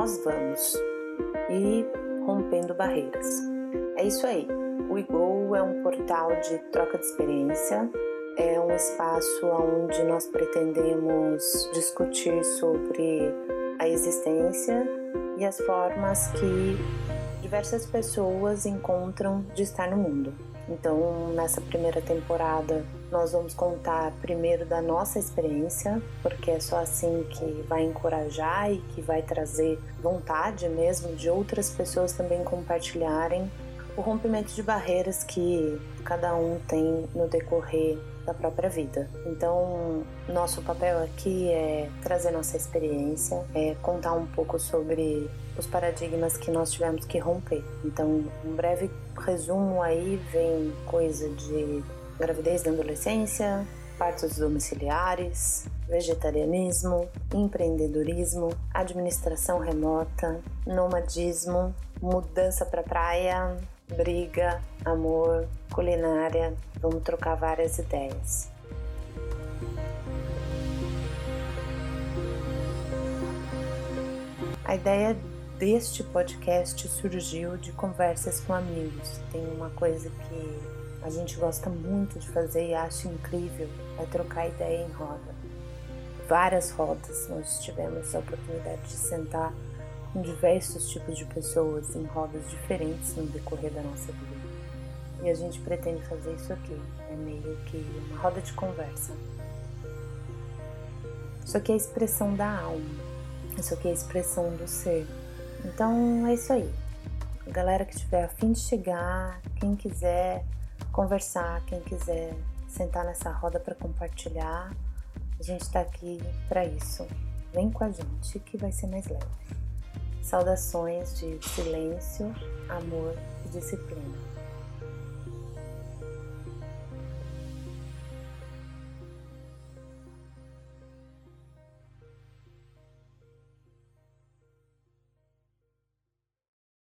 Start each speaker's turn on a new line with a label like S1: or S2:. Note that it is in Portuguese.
S1: nós vamos e rompendo barreiras. É isso aí. O IGO é um portal de troca de experiência, é um espaço onde nós pretendemos discutir sobre a existência e as formas que diversas pessoas encontram de estar no mundo. Então, nessa primeira temporada, nós vamos contar primeiro da nossa experiência, porque é só assim que vai encorajar e que vai trazer vontade mesmo de outras pessoas também compartilharem o rompimento de barreiras que cada um tem no decorrer da própria vida. Então, nosso papel aqui é trazer nossa experiência, é contar um pouco sobre os paradigmas que nós tivemos que romper. Então, um breve resumo aí vem coisa de gravidez na adolescência, partos domiciliares, vegetarianismo, empreendedorismo, administração remota, nomadismo, mudança para praia, briga, amor, culinária. Vamos trocar várias ideias. A ideia deste podcast surgiu de conversas com amigos. Tem uma coisa que a gente gosta muito de fazer e acha incrível é trocar ideia em roda. Várias rodas nós tivemos a oportunidade de sentar com diversos tipos de pessoas em rodas diferentes no decorrer da nossa vida. E a gente pretende fazer isso aqui, é meio que uma roda de conversa. Isso aqui é a expressão da alma, isso aqui é a expressão do ser. Então é isso aí. A galera que tiver afim de chegar, quem quiser conversar, quem quiser sentar nessa roda para compartilhar, a gente está aqui para isso. Vem com a gente que vai ser mais leve. Saudações de silêncio, amor e disciplina.